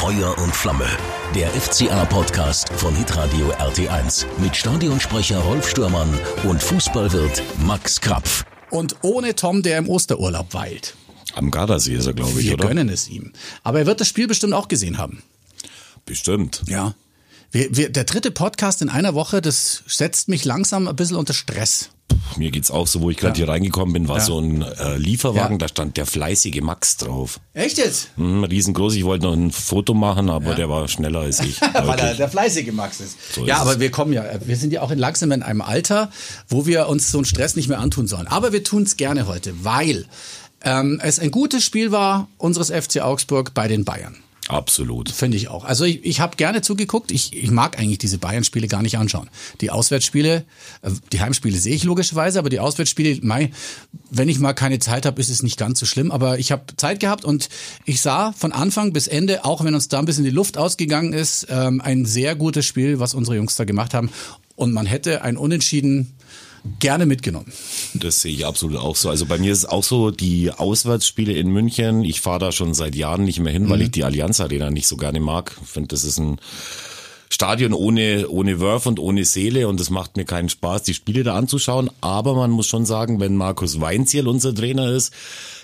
Feuer und Flamme. Der FCA-Podcast von Hitradio RT1 mit Stadionsprecher Rolf Stürmann und Fußballwirt Max Krapf. Und ohne Tom, der im Osterurlaub weilt. Am Gardasee ist er, glaube ich, Wir oder? gönnen es ihm. Aber er wird das Spiel bestimmt auch gesehen haben. Bestimmt. Ja. Wir, wir, der dritte Podcast in einer Woche, das setzt mich langsam ein bisschen unter Stress. Mir geht's auch so, wo ich gerade hier reingekommen bin, war Ja. so ein äh, Lieferwagen, Ja. da stand der fleißige Max drauf. Echt jetzt? Hm, riesengroß, ich wollte noch ein Foto machen, aber der war schneller als ich. Weil er der fleißige Max ist. So ja, ist aber es. wir kommen ja, wir sind ja auch in langsam in einem Alter, wo wir uns so einen Stress nicht mehr antun sollen. Aber wir tun es gerne heute, weil ähm, es ein gutes Spiel war unseres FC Augsburg bei den Bayern. Absolut. Finde ich auch. Also ich, ich habe gerne zugeguckt. Ich, ich mag eigentlich diese Bayern-Spiele gar nicht anschauen. Die Auswärtsspiele, äh, die Heimspiele sehe ich logischerweise, aber die Auswärtsspiele, mei, wenn ich mal keine Zeit habe, ist es nicht ganz so schlimm. Aber ich habe Zeit gehabt und ich sah von Anfang bis Ende, auch wenn uns da ein bisschen die Luft ausgegangen ist, ähm, ein sehr gutes Spiel, was unsere Jungs da gemacht haben. Und man hätte ein Unentschieden gerne mitgenommen. Das sehe ich absolut auch so. Also bei mir ist es auch so, die Auswärtsspiele in München, ich fahre da schon seit Jahren nicht mehr hin, Mhm. weil ich die Allianz Arena nicht so gerne mag. Ich finde, das ist ein Stadion ohne, ohne Wurf und ohne Seele und es macht mir keinen Spaß, die Spiele da anzuschauen. Aber man muss schon sagen, wenn Markus Weinziel unser Trainer ist,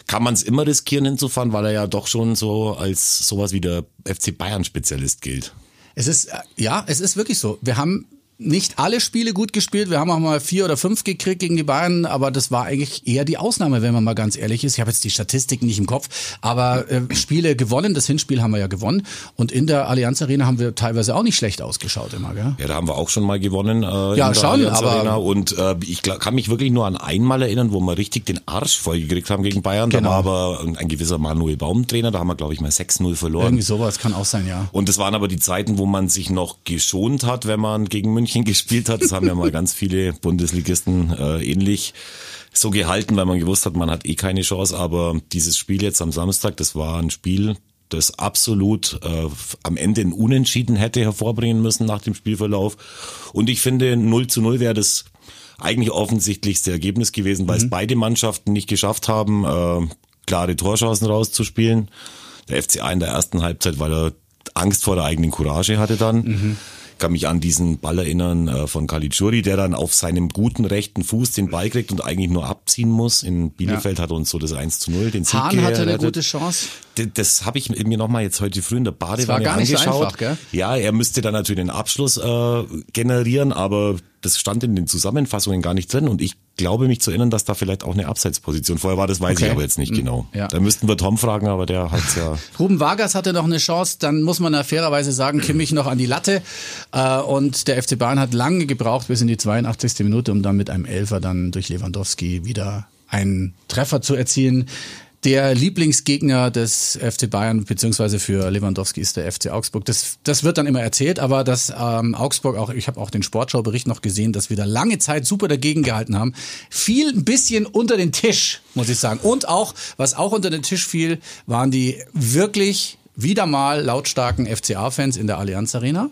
kann man es immer riskieren hinzufahren, weil er ja doch schon so als sowas wie der FC Bayern Spezialist gilt. Es ist, äh, ja, es ist wirklich so. Wir haben nicht alle Spiele gut gespielt. Wir haben auch mal vier oder fünf gekriegt gegen die Bayern, aber das war eigentlich eher die Ausnahme, wenn man mal ganz ehrlich ist. Ich habe jetzt die Statistiken nicht im Kopf, aber äh, Spiele gewonnen. Das Hinspiel haben wir ja gewonnen. Und in der Allianz Arena haben wir teilweise auch nicht schlecht ausgeschaut immer, gell? Ja, da haben wir auch schon mal gewonnen äh, Ja, schon, Allianz aber- Arena. Und äh, ich kann mich wirklich nur an einmal erinnern, wo wir richtig den Arsch vollgekriegt haben gegen Bayern. Genau. Da war aber ein, ein gewisser Manuel Baum Trainer, da haben wir, glaube ich, mal 6-0 verloren. Irgendwie sowas kann auch sein, ja. Und das waren aber die Zeiten, wo man sich noch geschont hat, wenn man gegen München gespielt hat. Das haben ja mal ganz viele Bundesligisten äh, ähnlich so gehalten, weil man gewusst hat, man hat eh keine Chance. Aber dieses Spiel jetzt am Samstag, das war ein Spiel, das absolut äh, am Ende ein Unentschieden hätte hervorbringen müssen nach dem Spielverlauf. Und ich finde, 0 zu 0 wäre das eigentlich offensichtlichste Ergebnis gewesen, weil es beide Mannschaften nicht geschafft haben, äh, klare Torchancen rauszuspielen. Der FCA in der ersten Halbzeit, weil er Angst vor der eigenen Courage hatte dann. Ich kann mich an diesen Ball erinnern äh, von Caligiuri, der dann auf seinem guten rechten Fuß den Ball kriegt und eigentlich nur abziehen muss. In Bielefeld hat er uns so das 1 zu 0, den Sieg Hahn hatte eine gute Chance. D- Das habe ich mir nochmal jetzt heute früh in der Badewanne war gar nicht so angeschaut. einfach, gell? Ja, er müsste dann natürlich den Abschluss äh, generieren, aber das stand in den Zusammenfassungen gar nicht drin und ich glaube mich zu erinnern, dass da vielleicht auch eine Abseitsposition vorher war, das weiß Okay. ich aber jetzt nicht genau. ja. Da müssten wir Tom fragen, aber der hat's ja. Ruben Vargas hatte noch eine Chance, dann muss man ja fairerweise sagen, Kimmich noch an die Latte. Äh, und der FC Bayern hat lange gebraucht bis in die 82. Minute, um dann mit einem Elfer dann durch Lewandowski wieder einen Treffer zu erzielen. Der Lieblingsgegner des FC Bayern beziehungsweise für Lewandowski ist der FC Augsburg. Das, das wird dann immer erzählt, aber dass ähm, Augsburg auch, ich habe auch den Sportschau-Bericht noch gesehen, dass wir da lange Zeit super dagegen gehalten haben, fiel ein bisschen unter den Tisch, muss ich sagen. Und auch, was auch unter den Tisch fiel, waren die wirklich wieder mal lautstarken FCA-Fans in der Allianz Arena.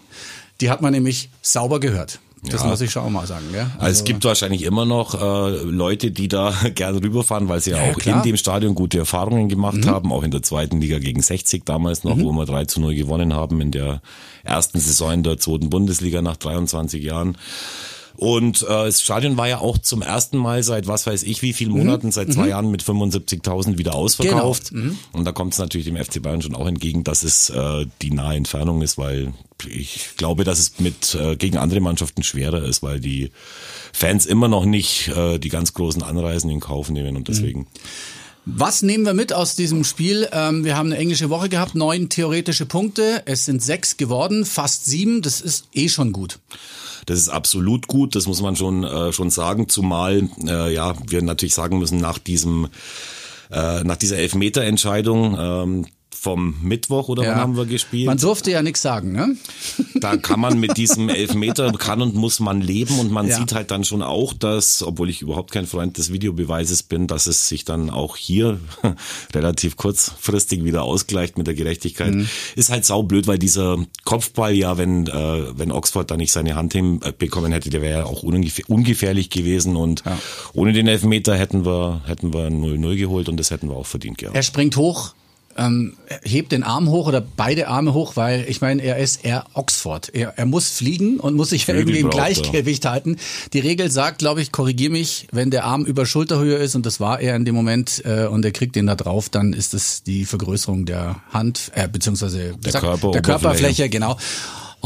Die hat man nämlich sauber gehört. Das Ja. muss ich schon auch mal sagen. Gell? Also es gibt wahrscheinlich immer noch äh, Leute, die da gerne rüberfahren, weil sie ja, auch klar. Mhm. in dem Stadion gute Erfahrungen gemacht haben, auch in der zweiten Liga gegen 60 damals noch, wo wir 3 zu 0 gewonnen haben in der ersten Saison der zweiten Bundesliga nach 23 Jahren. Und äh, das Stadion war ja auch zum ersten Mal seit was weiß ich wie vielen Mhm. Monaten, seit zwei Jahren mit 75.000 wieder ausverkauft. Genau. Mhm. Und da kommt es natürlich dem FC Bayern schon auch entgegen, dass es äh, die nahe Entfernung ist, weil ich glaube, dass es mit äh, gegen andere Mannschaften schwerer ist, weil die Fans immer noch nicht äh, die ganz großen Anreisen in Kauf nehmen und deswegen. Was nehmen wir mit aus diesem Spiel? Ähm, wir haben eine englische Woche gehabt, neun theoretische Punkte. Es sind sechs geworden, fast sieben. Das ist eh schon gut. Das ist absolut gut, das muss man schon äh, schon sagen, zumal äh, ja wir natürlich sagen müssen nach diesem äh, nach dieser Elfmeterentscheidung ähm, vom Mittwoch oder wann haben wir gespielt? Man durfte ja nichts sagen, ne? da kann man mit diesem Elfmeter kann und muss man leben und man Ja. sieht halt dann schon auch, dass, obwohl ich überhaupt kein Freund des Videobeweises bin, dass es sich dann auch hier relativ kurzfristig wieder ausgleicht mit der Gerechtigkeit. Mhm. Ist halt saublöd, weil dieser Kopfball ja, wenn, äh, wenn Oxford da nicht seine Hand hinbekommen hätte, der wäre ja auch ungefähr, ungefährlich gewesen und Ja. ohne den Elfmeter hätten wir, hätten wir 0-0 geholt und das hätten wir auch verdient gehabt. Er springt hoch, ähm, hebt den Arm hoch oder beide Arme hoch, weil ich meine, er ist eher Oxford. Er, er muss fliegen und muss sich Flügel irgendwie im braucht er. Gleichgewicht halten. Die Regel sagt, glaube ich, korrigier mich, wenn der Arm über Schulterhöhe ist und das war er in dem Moment äh, und er kriegt den da drauf, dann ist es die Vergrößerung der Hand, äh, beziehungsweise Der sag- der Körperoberfläche. Körperfläche, genau.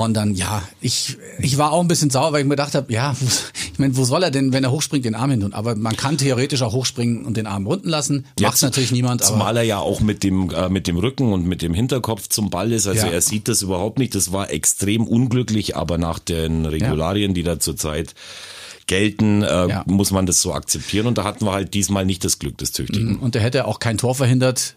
Und dann, ja, ich, ich war auch ein bisschen sauer, weil ich mir gedacht habe, ja, wo- ich meine, wo soll er denn, wenn er hochspringt, den Arm hin tun? Aber man kann theoretisch auch hochspringen und den Arm unten lassen. Macht natürlich niemand, aber Zumal er ja auch mit dem, äh, mit dem Rücken und mit dem Hinterkopf zum Ball ist. Also Ja. er sieht das überhaupt nicht. Das war extrem unglücklich, aber nach den Regularien, die da zurzeit gelten, äh, Ja. muss man das so akzeptieren. Und da hatten wir halt diesmal nicht das Glück des Tüchtigen. und er hätte auch kein Tor verhindert.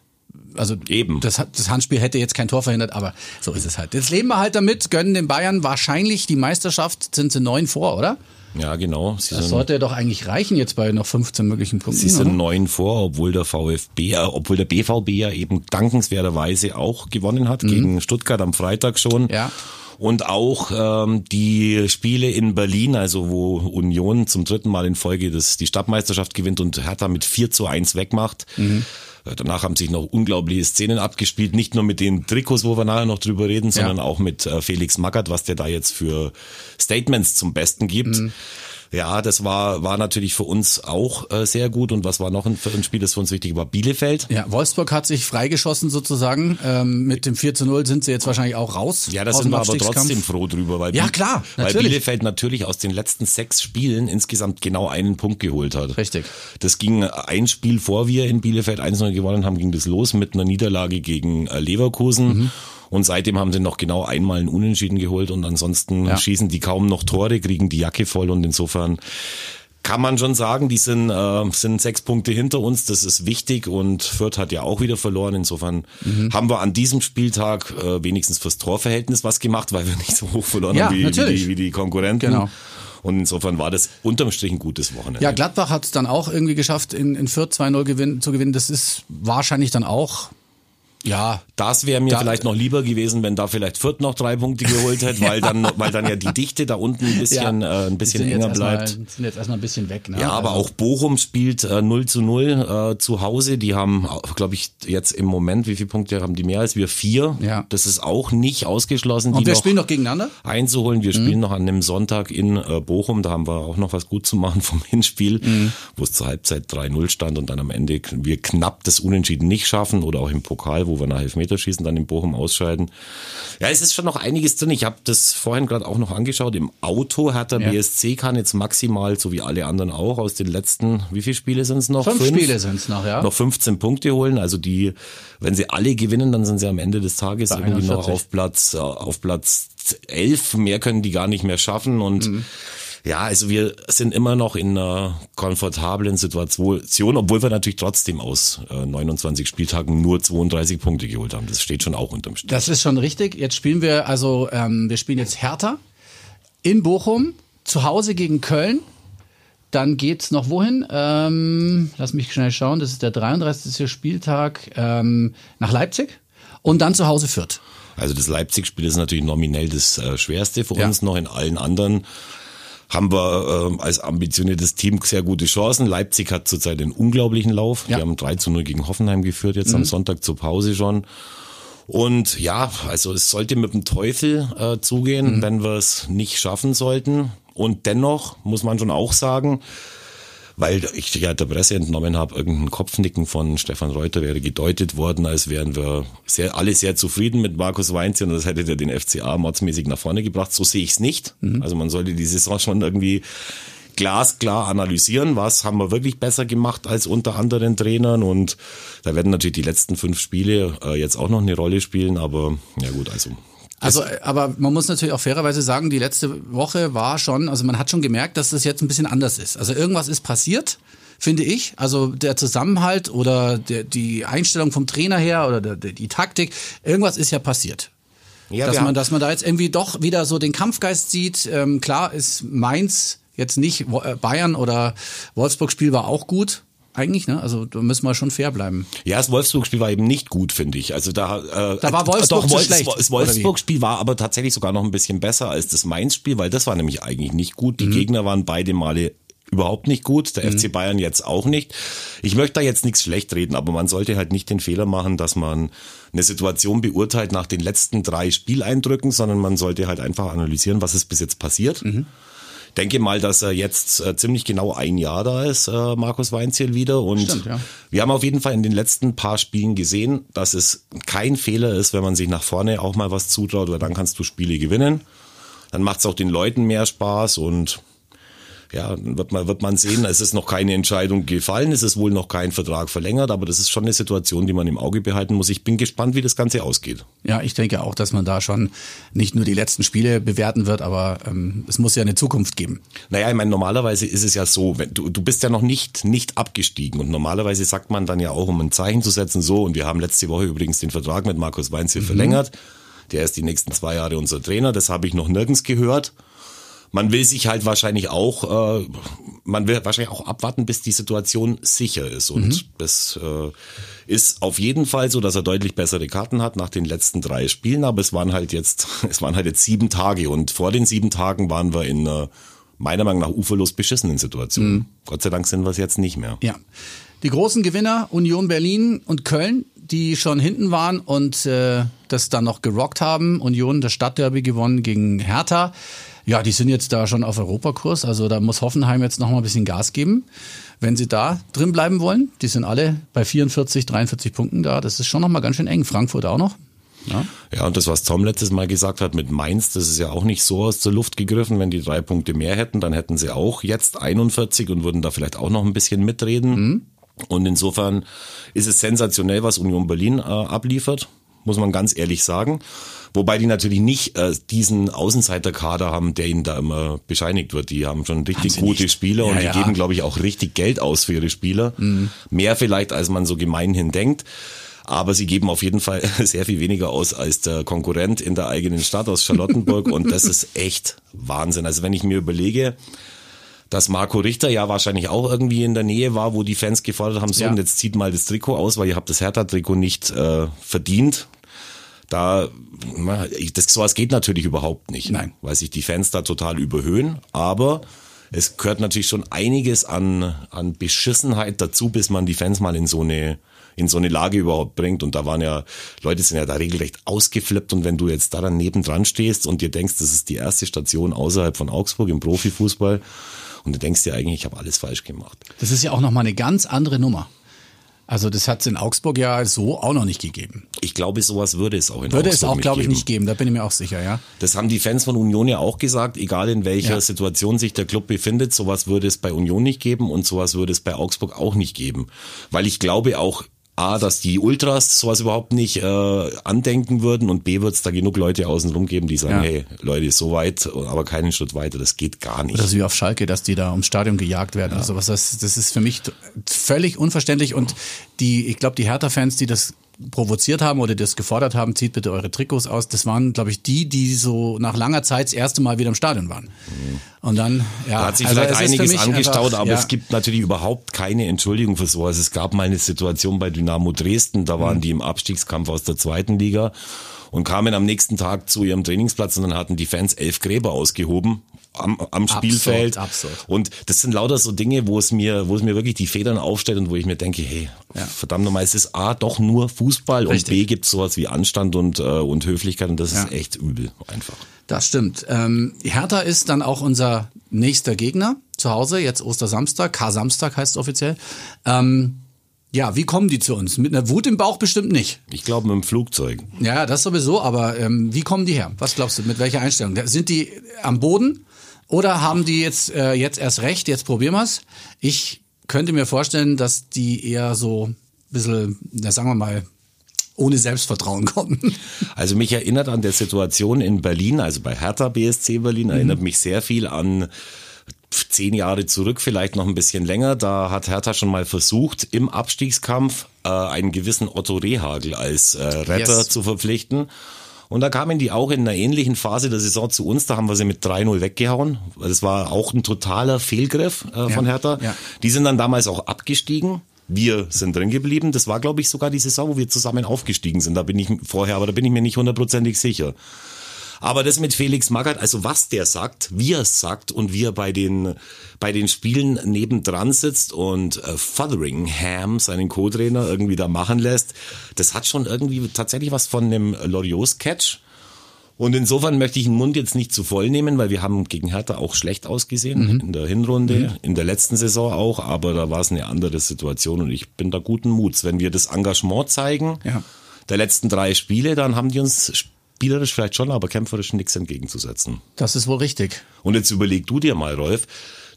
Also Eben. Das, das Handspiel hätte jetzt kein Tor verhindert, aber so ist es halt. Jetzt leben wir halt damit, gönnen den Bayern wahrscheinlich die Meisterschaft, sind sie neun vor, oder? Ja, genau. Sie Das sollte doch eigentlich reichen jetzt bei noch 15 möglichen Punkten. sie sind neun vor, obwohl der VfB, äh, obwohl der BVB ja eben dankenswerterweise auch gewonnen hat gegen Stuttgart am Freitag schon. Mhm. Ja. Und auch ähm, die Spiele in Berlin, also wo Union zum dritten Mal in Folge das, die Stadtmeisterschaft gewinnt und Hertha mit 4 zu 1 wegmacht. Mhm. Äh, Danach haben sich noch unglaubliche Szenen abgespielt, nicht nur mit den Trikots, wo wir nachher noch drüber reden, sondern auch mit äh, Felix Magath, was der da jetzt für Statements zum Besten gibt. Mhm. Ja, das war, war natürlich für uns auch äh, sehr gut. Und was war noch ein, für ein Spiel, das für uns wichtig war? Bielefeld. Ja, Wolfsburg hat sich freigeschossen sozusagen. Ähm, mit dem 4 zu 0 sind sie jetzt wahrscheinlich auch raus. Ja, da sind wir aber trotzdem froh drüber, weil, Ja, klar, weil natürlich. Bielefeld natürlich aus den letzten sechs Spielen insgesamt genau einen Punkt geholt hat. Richtig. Das ging ein Spiel vor wir in Bielefeld 1-0 gewonnen haben, ging das los mit einer Niederlage gegen äh, Leverkusen. Mhm. Und seitdem haben sie noch genau einmal einen Unentschieden geholt und ansonsten Ja. schießen die kaum noch Tore, kriegen die Jacke voll und insofern kann man schon sagen, die sind, äh, sind sechs Punkte hinter uns, das ist wichtig und Fürth hat ja auch wieder verloren. Insofern Mhm. haben wir an diesem Spieltag äh, wenigstens fürs Torverhältnis was gemacht, weil wir nicht so hoch verloren Ja, haben wie, wie, die, wie die Konkurrenten. Genau. Und insofern war das unterm Strich ein gutes Wochenende. Ja, Gladbach hat es dann auch irgendwie geschafft, in, in Fürth 2-0 gewinn, zu gewinnen. Das ist wahrscheinlich dann auch, ja, Das wäre mir Da- vielleicht noch lieber gewesen, wenn da vielleicht Fürth noch drei Punkte geholt hätte, weil dann, weil dann ja die Dichte da unten ein bisschen, äh, ein bisschen enger bleibt. Sind jetzt erstmal ein bisschen weg. Ne? Ja, aber Also- auch Bochum spielt äh, 0 zu 0 äh, zu Hause. Die haben, glaube ich, jetzt im Moment, wie viele Punkte haben die mehr als wir? Vier. Ja. Das ist auch nicht ausgeschlossen. Und die wir noch spielen noch gegeneinander? einzuholen. Wir spielen noch an einem Sonntag in äh, Bochum. Da haben wir auch noch was gut zu machen vom Hinspiel, wo es zur Halbzeit 3-0 stand und dann am Ende wir knapp das Unentschieden nicht schaffen oder auch im Pokal, wo wir nach Elfmeterschießen dann in Bochum ausscheiden. Ja, es ist schon noch einiges drin. Ich habe das vorhin gerade auch noch angeschaut. Im Auto hat der Ja. BSC kann jetzt maximal, so wie alle anderen auch, aus den letzten, wie viele Spiele sind es noch? Fünf, Spiele sind es noch, ja. noch 15 Punkte holen. Also die, wenn sie alle gewinnen, dann sind sie am Ende des Tages Bei irgendwie noch 41. auf Platz, äh, auf Platz 11. Mehr können die gar nicht mehr schaffen und Mhm. Ja, also wir sind immer noch in einer komfortablen Situation, obwohl wir natürlich trotzdem aus äh, 29 Spieltagen nur 32 Punkte geholt haben. Das steht schon auch unterm Strich. Das ist schon richtig. Jetzt spielen wir, also ähm, wir spielen jetzt Hertha in Bochum, zu Hause gegen Köln. Dann geht's noch wohin? Ähm, lass mich schnell schauen. Das ist der 33. Spieltag ähm, nach Leipzig und dann zu Hause Fürth. Also das Leipzig-Spiel ist natürlich nominell das äh, schwerste für Ja. uns noch. In allen anderen haben wir ähm, als ambitioniertes Team sehr gute Chancen. Leipzig hat zurzeit einen unglaublichen Lauf. Ja. Mhm. Die haben 3 zu 0 gegen Hoffenheim geführt, jetzt am Sonntag zur Pause schon. Und ja, also es sollte mit dem Teufel äh, zugehen, Mhm. wenn wir es nicht schaffen sollten. Und dennoch muss man schon auch sagen, weil ich ja der Presse entnommen habe, irgendein Kopfnicken von Stefan Reuter wäre gedeutet worden, als wären wir sehr, alle sehr zufrieden mit Markus Weinziel und das hätte der den FCA mordsmäßig nach vorne gebracht. So sehe ich es nicht. Also man sollte die Saison schon irgendwie glasklar analysieren, was haben wir wirklich besser gemacht als unter anderen Trainern und da werden natürlich die letzten fünf Spiele äh, jetzt auch noch eine Rolle spielen, aber ja gut, also Also, äh, aber man muss natürlich auch fairerweise sagen, die letzte Woche war schon, also man hat schon gemerkt, dass das jetzt ein bisschen anders ist. Also irgendwas ist passiert, finde ich. Also der Zusammenhalt oder der, die Einstellung vom Trainer her oder der, die Taktik, irgendwas ist ja passiert. ja, dass man, dass man da jetzt irgendwie doch wieder so den Kampfgeist sieht. Ähm, klar ist Mainz jetzt nicht, äh, Bayern oder Wolfsburg-Spiel war auch gut. Eigentlich, ne? Also da müssen wir schon fair bleiben. Ja, das Wolfsburg-Spiel war eben nicht gut, finde ich. Also da, äh, Da war Wolfsburg doch, Wolf- schlecht, Das? Wolfsburg-Spiel war aber tatsächlich sogar noch ein bisschen besser als das Mainz-Spiel, weil das war nämlich eigentlich nicht gut. Die Mhm. Gegner waren beide Male überhaupt nicht gut, der mhm. FC Bayern jetzt auch nicht. Ich möchte da jetzt nichts schlecht reden, aber man sollte halt nicht den Fehler machen, dass man eine Situation beurteilt nach den letzten drei Spieleindrücken, sondern man sollte halt einfach analysieren, was ist bis jetzt passiert. Mhm denke mal, dass er jetzt äh, ziemlich genau ein Jahr da ist, äh, Markus Weinziel wieder. Und Stimmt, ja. wir haben auf jeden Fall in den letzten paar Spielen gesehen, dass es kein Fehler ist, wenn man sich nach vorne auch mal was zutraut, weil dann kannst du Spiele gewinnen. Dann macht es auch den Leuten mehr Spaß und ja, wird man, wird man sehen. Es ist noch keine Entscheidung gefallen, es ist wohl noch kein Vertrag verlängert, aber das ist schon eine Situation, die man im Auge behalten muss. Ich bin gespannt, wie das Ganze ausgeht. Ja, ich denke auch, dass man da schon nicht nur die letzten Spiele bewerten wird, aber ähm, es muss ja eine Zukunft geben. Naja, ich meine, normalerweise ist es ja so, wenn, du, du bist ja noch nicht, nicht abgestiegen und normalerweise sagt man dann ja auch, um ein Zeichen zu setzen, so, und wir haben letzte Woche übrigens den Vertrag mit Markus Weinzel mhm. verlängert. Der ist die nächsten zwei Jahre unser Trainer, das habe ich noch nirgends gehört man will sich halt wahrscheinlich auch, äh, man will wahrscheinlich auch abwarten, bis die Situation sicher ist. Und mhm. das äh, ist auf jeden Fall so, dass er deutlich bessere Karten hat nach den letzten drei Spielen. Aber es waren halt jetzt, es waren halt jetzt sieben Tage und vor den sieben Tagen waren wir in äh, meiner Meinung nach uferlos beschissenen Situationen. Mhm. Gott sei Dank sind wir es jetzt nicht mehr. Ja. Die großen Gewinner Union Berlin und Köln, die schon hinten waren und äh, das dann noch gerockt haben. Union das Stadtderby gewonnen gegen Hertha. Ja, die sind jetzt da schon auf Europakurs. Also da muss Hoffenheim jetzt noch mal ein bisschen Gas geben, wenn sie da drin bleiben wollen. Die sind alle bei 44, 43 Punkten da. Das ist schon noch mal ganz schön eng. Frankfurt auch noch. Ja. ja, und das, was Tom letztes Mal gesagt hat mit Mainz, das ist ja auch nicht so aus der Luft gegriffen. Wenn die drei Punkte mehr hätten, dann hätten sie auch jetzt 41 und würden da vielleicht auch noch ein bisschen mitreden. Mhm. Und insofern ist es sensationell, was Union Berlin äh, abliefert, muss man ganz ehrlich sagen. Wobei die natürlich nicht äh, diesen Außenseiterkader haben, der ihnen da immer bescheinigt wird. Die haben schon richtig haben gute nicht. Spieler ja, und die ja. geben, glaube ich, auch richtig Geld aus für ihre Spieler. Mhm. Mehr vielleicht, als man so gemeinhin denkt. Aber sie geben auf jeden Fall sehr viel weniger aus als der Konkurrent in der eigenen Stadt aus Charlottenburg. und das ist echt Wahnsinn. Also wenn ich mir überlege, dass Marco Richter ja wahrscheinlich auch irgendwie in der Nähe war, wo die Fans gefordert haben, so ja. und jetzt zieht mal das Trikot aus, weil ihr habt das Hertha-Trikot nicht äh, verdient da, das, sowas geht natürlich überhaupt nicht. Nein. Weil sich die Fans da total überhöhen. Aber es gehört natürlich schon einiges an, an Beschissenheit dazu, bis man die Fans mal in so eine, in so eine Lage überhaupt bringt. Und da waren ja, Leute sind ja da regelrecht ausgeflippt. Und wenn du jetzt da dann nebendran stehst und dir denkst, das ist die erste Station außerhalb von Augsburg im Profifußball, und du denkst dir eigentlich, ich habe alles falsch gemacht. Das ist ja auch nochmal eine ganz andere Nummer. Also das hat es in Augsburg ja so auch noch nicht gegeben. Ich glaube, sowas würde es auch in würde Augsburg Würde es auch, glaube ich, nicht geben. Da bin ich mir auch sicher, ja. Das haben die Fans von Union ja auch gesagt. Egal in welcher ja. Situation sich der Club befindet, sowas würde es bei Union nicht geben und sowas würde es bei Augsburg auch nicht geben. Weil ich glaube auch, A, dass die Ultras sowas überhaupt nicht äh, andenken würden und B, wird es da genug Leute außenrum geben, die sagen, ja. hey, Leute, so weit, aber keinen Schritt weiter, das geht gar nicht. Oder so wie auf Schalke, dass die da ums Stadion gejagt werden ja. oder sowas. Das, das ist für mich völlig unverständlich und die, ich glaube, die Hertha-Fans, die das provoziert haben oder das gefordert haben, zieht bitte eure Trikots aus. Das waren, glaube ich, die, die so nach langer Zeit das erste Mal wieder im Stadion waren. Und dann, ja. Da hat sich also vielleicht einiges angestaut, einfach, aber ja. es gibt natürlich überhaupt keine Entschuldigung für sowas. Es gab mal eine Situation bei Dynamo Dresden, da waren mhm. die im Abstiegskampf aus der zweiten Liga und kamen am nächsten Tag zu ihrem Trainingsplatz und dann hatten die Fans elf Gräber ausgehoben am, am Spielfeld. Absurd, absurd. Und das sind lauter so Dinge, wo es mir, wo es mir wirklich die Federn aufstellt und wo ich mir denke, hey, ja. verdammt nochmal, es ist A, doch nur Fußball Richtig. und B gibt sowas wie Anstand und, äh, und Höflichkeit und das ja. ist echt übel einfach. Das stimmt. Ähm, Hertha ist dann auch unser nächster Gegner zu Hause, jetzt Ostersamstag, K-Samstag heißt es offiziell. Ähm, ja, wie kommen die zu uns? Mit einer Wut im Bauch bestimmt nicht. Ich glaube mit dem Flugzeug. Ja, das sowieso, aber ähm, wie kommen die her? Was glaubst du, mit welcher Einstellung? Sind die am Boden oder haben die jetzt, äh, jetzt erst recht, jetzt probieren wir's? Ich könnte mir vorstellen, dass die eher so ein bisschen, na, sagen wir mal, ohne Selbstvertrauen kommen. Also mich erinnert an der Situation in Berlin, also bei Hertha BSC Berlin, mhm. erinnert mich sehr viel an zehn Jahre zurück, vielleicht noch ein bisschen länger. Da hat Hertha schon mal versucht, im Abstiegskampf äh, einen gewissen Otto Rehagel als äh, Retter yes. zu verpflichten. Und da kamen die auch in einer ähnlichen Phase der Saison zu uns. Da haben wir sie mit 3-0 weggehauen. Das war auch ein totaler Fehlgriff äh, von ja, Hertha. Ja. Die sind dann damals auch abgestiegen. Wir sind drin geblieben. Das war, glaube ich, sogar die Saison, wo wir zusammen aufgestiegen sind. Da bin ich vorher, aber da bin ich mir nicht hundertprozentig sicher. Aber das mit Felix Magath, also was der sagt, wie er es sagt und wie er bei den, bei den Spielen nebendran sitzt und äh, Fotheringham, seinen Co-Trainer, irgendwie da machen lässt, das hat schon irgendwie tatsächlich was von einem Loriot-Sketch. Und insofern möchte ich den Mund jetzt nicht zu voll nehmen, weil wir haben gegen Hertha auch schlecht ausgesehen in der Hinrunde, in der letzten Saison auch, aber da war es eine andere Situation und ich bin da guten Muts. Wenn wir das Engagement zeigen, Ja. der letzten drei Spiele, dann haben die uns spielerisch vielleicht schon, aber kämpferisch nichts entgegenzusetzen. Das ist wohl richtig. Und jetzt überleg du dir mal, Rolf,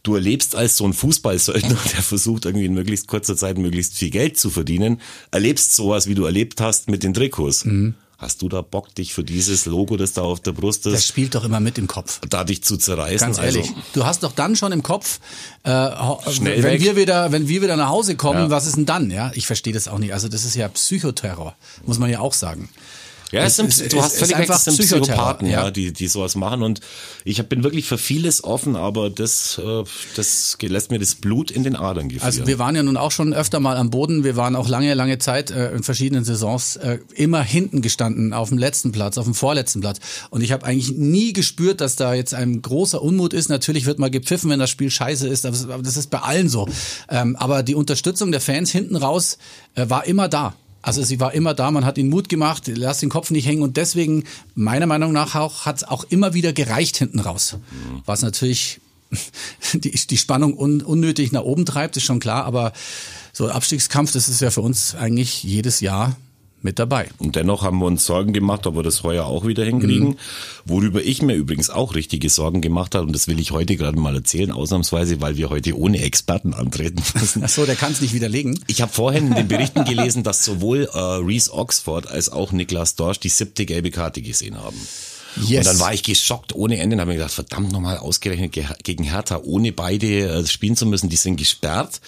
du erlebst als so ein Fußballsöldner, der versucht irgendwie in möglichst kurzer Zeit möglichst viel Geld zu verdienen, erlebst sowas, wie du erlebt hast mit den Trikots. Mhm. Hast du da Bock, dich für dieses Logo, das da auf der Brust Das ist, spielt doch immer mit im Kopf. da dich zu zerreißen? Ganz ehrlich, Also, du hast doch dann schon im Kopf, äh, Schnell wenn weg. wir wieder, wenn wir wieder nach Hause kommen, Ja. was ist denn dann? Ja, ich verstehe das auch nicht. Also das ist ja Psychoterror, muss man ja auch sagen. Ja, es sind, Es- du es- hast völlig recht, einfach es sind Psychopathen, ja, ja. die, die sowas machen. Und ich hab- bin wirklich für vieles offen, aber das, äh, das lässt mir das Blut in den Adern gefrieren. Also wir waren ja nun auch schon öfter mal am Boden. Wir waren auch lange, lange Zeit äh, in verschiedenen Saisons äh, immer hinten gestanden, auf dem letzten Platz, auf dem vorletzten Platz. Und ich habe eigentlich nie gespürt, dass da jetzt ein großer Unmut ist. Natürlich wird mal gepfiffen, wenn das Spiel scheiße ist, aber das- aber das ist bei allen so. Ähm, aber die Unterstützung der Fans hinten raus äh, war immer da. Also sie war immer da, man hat ihnen Mut gemacht, lass den Kopf nicht hängen und deswegen, meiner Meinung nach auch, hat es auch immer wieder gereicht hinten raus. Was natürlich die, die Spannung un, unnötig nach oben treibt, ist schon klar, aber so Abstiegskampf, das ist ja für uns eigentlich jedes Jahr mit dabei. Und dennoch haben wir uns Sorgen gemacht, ob wir das heuer auch wieder hinkriegen. Mhm. Worüber ich mir übrigens auch richtige Sorgen gemacht habe, und das will ich heute gerade mal erzählen, ausnahmsweise, weil wir heute ohne Experten antreten müssen. Ach so, der kann es nicht widerlegen. Ich habe vorhin in den Berichten gelesen, dass sowohl äh, Reese Oxford als auch Niklas Dorsch die siebte gelbe Karte gesehen haben. Yes. Und dann war ich geschockt ohne Ende und habe mir gedacht, verdammt nochmal ausgerechnet ge gegen Hertha, ohne beide äh, spielen zu müssen, die sind gesperrt.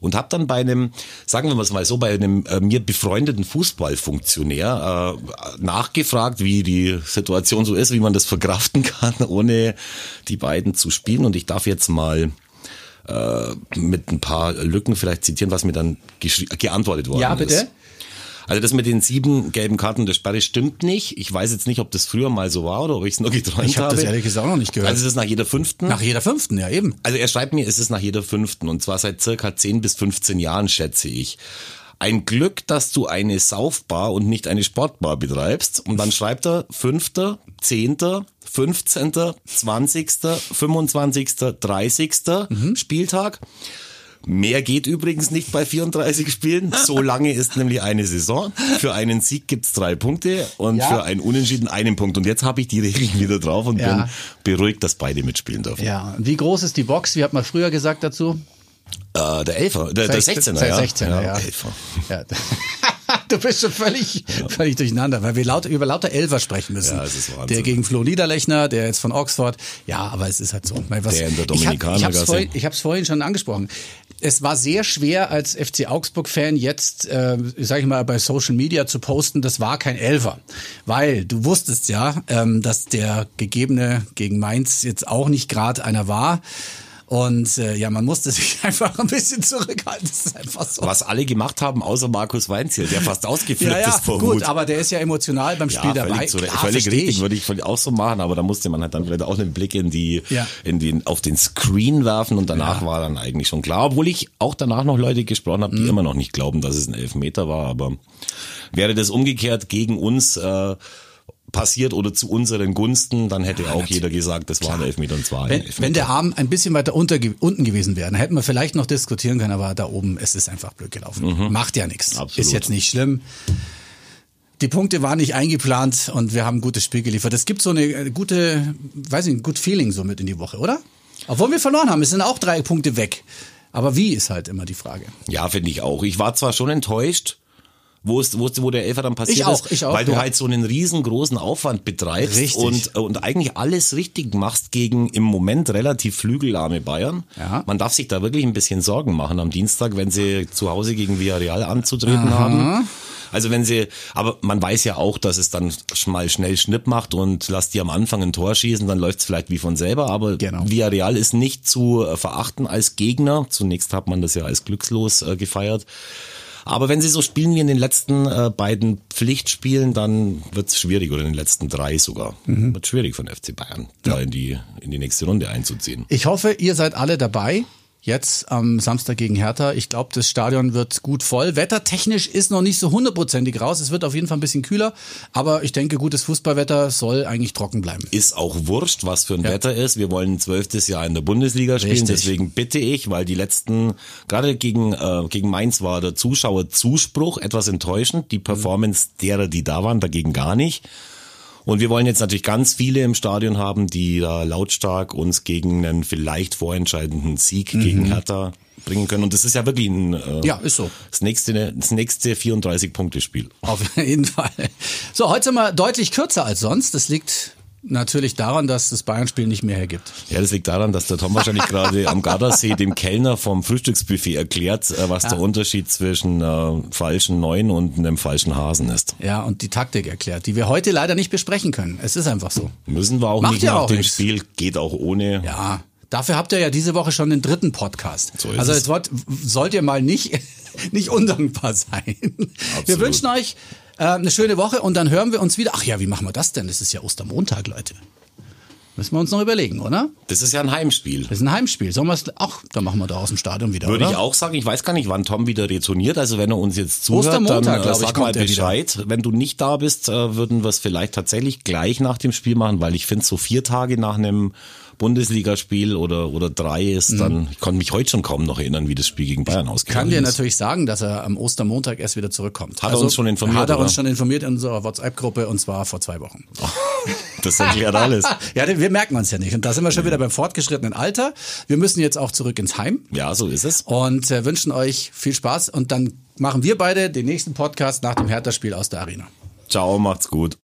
Und habe dann bei einem, sagen wir mal so, bei einem äh, mir befreundeten Fußballfunktionär äh, nachgefragt, wie die Situation so ist, wie man das verkraften kann, ohne die beiden zu spielen. Und ich darf jetzt mal äh, mit ein paar Lücken vielleicht zitieren, was mir dann geantwortet worden Ja, ist. Also das mit den sieben gelben Karten der Sperre stimmt nicht. Ich weiß jetzt nicht, ob das früher mal so war oder ob ich es nur geträumt Ich hab habe. das ehrlich gesagt auch noch nicht gehört. Also es ist nach jeder fünften. Nach jeder fünften, ja eben. Also er schreibt mir, es ist nach jeder fünften und zwar seit circa 10 bis 15 Jahren, schätze ich. Ein Glück, dass du eine Saufbar und nicht eine Sportbar betreibst. Und dann schreibt er fünfter, zehnter, 15., 20., 25., 30. Spieltag. Mehr geht übrigens nicht bei 34 Spielen. So lange ist nämlich eine Saison. Für einen Sieg gibt's drei Punkte und Ja. für einen Unentschieden einen Punkt. Und jetzt habe ich die Regeln wieder drauf und Ja. bin beruhigt, dass beide mitspielen dürfen. Ja, wie groß ist die Box? Wie hat man früher gesagt dazu? Äh, der Elfer, der, der 16er, Der ja. 16er, ja. Elfer. Ja. Du bist schon völlig, völlig durcheinander, weil wir laut, über lauter Elfer sprechen müssen. Ja, es ist Wahnsinn. Der gegen Flo Niederlechner, der jetzt von Oxford. Ja, aber es ist halt so. Weil Was, Der in der Dominikanergasse. Ich habe es vorhin, vorhin schon angesprochen. Es war sehr schwer als FC Augsburg-Fan jetzt, äh, sag ich mal, bei Social Media zu posten, das war kein Elfer. Weil du wusstest ja, ähm, dass der gegebene gegen Mainz jetzt auch nicht gerade einer war. Und äh, ja, man musste sich einfach ein bisschen zurückhalten. Das ist einfach so. Was alle gemacht haben, außer Markus Weinziel, der fast ausgeflippt Ja, ja, ist vor gut, Wut. aber der ist ja emotional beim Spiel ja, dabei. völlig, zu, Klar, völlig richtig, ich. würde ich auch so machen, aber da musste man halt dann vielleicht auch einen Blick in die, Ja. in den, auf den Screen werfen und danach war dann eigentlich schon klar, obwohl ich auch danach noch Leute gesprochen habe, die Mhm. immer noch nicht glauben, dass es ein Elfmeter war, aber wäre das umgekehrt gegen uns, äh, passiert oder zu unseren Gunsten, dann hätte auch jeder gesagt, das war ein Elfmeter und zwar ein Wenn, Elfmeter. wenn der Arm ein bisschen weiter unter, unten gewesen wäre, dann hätten wir vielleicht noch diskutieren können, aber da oben, es ist einfach blöd gelaufen. Macht ja nichts. Ist jetzt nicht schlimm. Die Punkte waren nicht eingeplant und wir haben ein gutes Spiel geliefert. Es gibt so eine äh, gute, weiß ich, ein gut Feeling so mit in die Woche, oder? Obwohl wir verloren haben, es sind auch drei Punkte weg. Aber wie ist halt immer die Frage. Ja, finde ich auch. Ich war zwar schon enttäuscht, wo es, wo, wo der Elfer dann passiert Ich auch, ist, ich auch, weil du ja. halt so einen riesengroßen Aufwand betreibst Richtig. und, und eigentlich alles richtig machst gegen im Moment relativ flügelarme Bayern. Ja. Man darf sich da wirklich ein bisschen Sorgen machen am Dienstag, wenn sie zu Hause gegen Villarreal anzutreten haben. Also wenn sie, aber man weiß ja auch, dass es dann mal schnell Schnipp macht und lass die am Anfang ein Tor schießen, dann läuft es vielleicht wie von selber, aber Genau. Villarreal ist nicht zu äh, verachten als Gegner. Zunächst hat man das ja als glückslos äh, gefeiert. Aber wenn sie so spielen wie in den letzten äh, beiden Pflichtspielen, dann wird es schwierig, oder in den letzten drei sogar. Mhm. Wird schwierig von FC Bayern, ja. da in die, in die nächste Runde einzuziehen. Ich hoffe, ihr seid alle dabei jetzt am Samstag gegen Hertha. Ich glaube, das Stadion wird gut voll. Wettertechnisch ist noch nicht so hundertprozentig raus. Es wird auf jeden Fall ein bisschen kühler, aber ich denke, gutes Fußballwetter soll eigentlich trocken bleiben. Ist auch wurscht, was für ein ja. Wetter ist. Wir wollen ein zwölftes Jahr in der Bundesliga spielen, Richtig. deswegen bitte ich, weil die letzten, gerade gegen, äh, gegen Mainz war der Zuschauerzuspruch etwas enttäuschend. Die Performance derer, die da waren, dagegen gar nicht. Und wir wollen jetzt natürlich ganz viele im Stadion haben, die da lautstark uns gegen einen vielleicht vorentscheidenden Sieg mhm. gegen Hertha bringen können. Und das ist ja wirklich ein, äh, ja, ist so. das nächste, das nächste 34-Punkte-Spiel. Auf jeden Fall. So, heute sind wir deutlich kürzer als sonst. Das liegt Natürlich daran, dass das Bayern-Spiel nicht mehr hergibt. Ja, das liegt daran, dass der Tom wahrscheinlich gerade am Gardasee dem Kellner vom Frühstücksbuffet erklärt, äh, was ja. der Unterschied zwischen äh, falschen Neuen und einem falschen Hasen ist. Ja, und die Taktik erklärt, die wir heute leider nicht besprechen können. Es ist einfach so. Müssen wir auch Macht nicht nach auch dem nichts. Spiel, geht auch ohne. Ja, Dafür habt ihr ja diese Woche schon den dritten Podcast. So also jetzt wollt, sollt ihr mal nicht, nicht undankbar sein. Absolut. Wir wünschen euch äh, eine schöne Woche und dann hören wir uns wieder. Ach ja, wie machen wir das denn? Das ist ja Ostermontag, Leute. Müssen wir uns noch überlegen, oder? Das ist ja ein Heimspiel. Das ist ein Heimspiel. Sollen wir es, ach, dann machen wir da aus dem Stadion wieder, Würde oder? ich auch sagen. Ich weiß gar nicht, wann Tom wieder retourniert. Also wenn er uns jetzt zuhört, dann äh, sag mal Bescheid. Wenn du nicht da bist, äh, würden wir es vielleicht tatsächlich gleich nach dem Spiel machen, weil ich finde, so vier Tage nach einem Bundesligaspiel oder, oder drei ist, dann, mhm. ich konnte mich heute schon kaum noch erinnern, wie das Spiel gegen Bayern ausgegangen ist. Ich kann dir natürlich sagen, dass er am Ostermontag erst wieder zurückkommt. Hat also, er uns schon informiert? Hat er oder? uns schon informiert in unserer WhatsApp-Gruppe und zwar vor zwei Wochen. das erklärt alles. ja, wir merken uns ja nicht. Und da sind wir schon wieder beim fortgeschrittenen Alter. Wir müssen jetzt auch zurück ins Heim. Ja, so ist es. Und äh, wünschen euch viel Spaß und dann machen wir beide den nächsten Podcast nach dem Hertha-Spiel aus der Arena. Ciao, macht's gut.